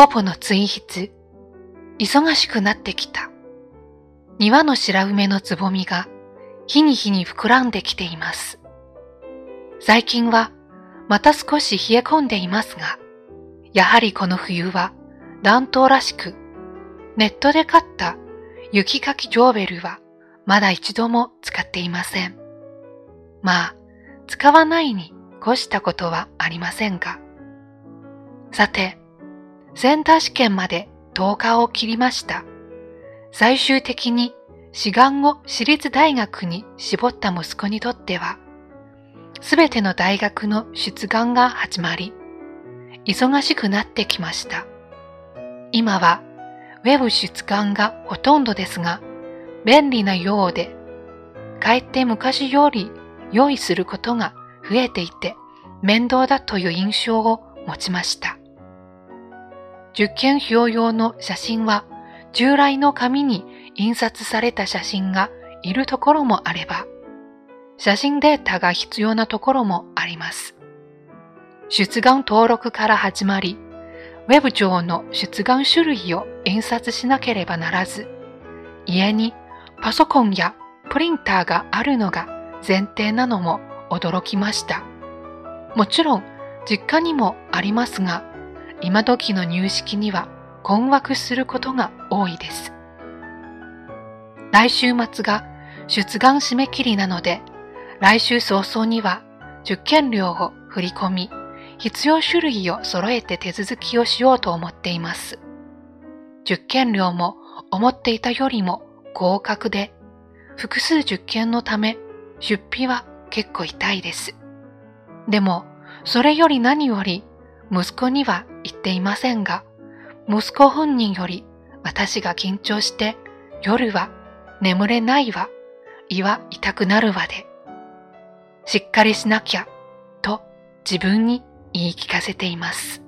ポポの追筆。忙しくなってきた。庭の白梅のつぼみが日に日に膨らんできています。最近はまた少し冷え込んでいますが、やはりこの冬は暖冬らしく、ネットで買った雪かきジョーベルはまだ一度も使っていません。まあ、使わないに越したことはありませんが。さて、センター試験まで10日を切りました。最終的に志願を私立大学に絞った息子にとっては、すべての大学の出願が始まり、忙しくなってきました。今はウェブ出願がほとんどですが、便利なようで、かえって昔より用意することが増えていて面倒だという印象を持ちました。受験票用の写真は従来の紙に印刷された写真がいるところもあれば、写真データが必要なところもあります。出願登録から始まり、ウェブ上の出願種類を印刷しなければならず、家にパソコンやプリンターがあるのが前提なのも驚きました。もちろん実家にもありますが、今時の入式には困惑することが多いです。来週末が出願締め切りなので、来週早々には受験料を振り込み、必要種類を揃えて手続きをしようと思っています。受験料も思っていたよりも合格で、複数受験のため出費は結構痛いです。でも、それより何より息子にはっていませんが、息子本人より私が緊張して夜は眠れないわ、胃は痛くなるわで、しっかりしなきゃと自分に言い聞かせています。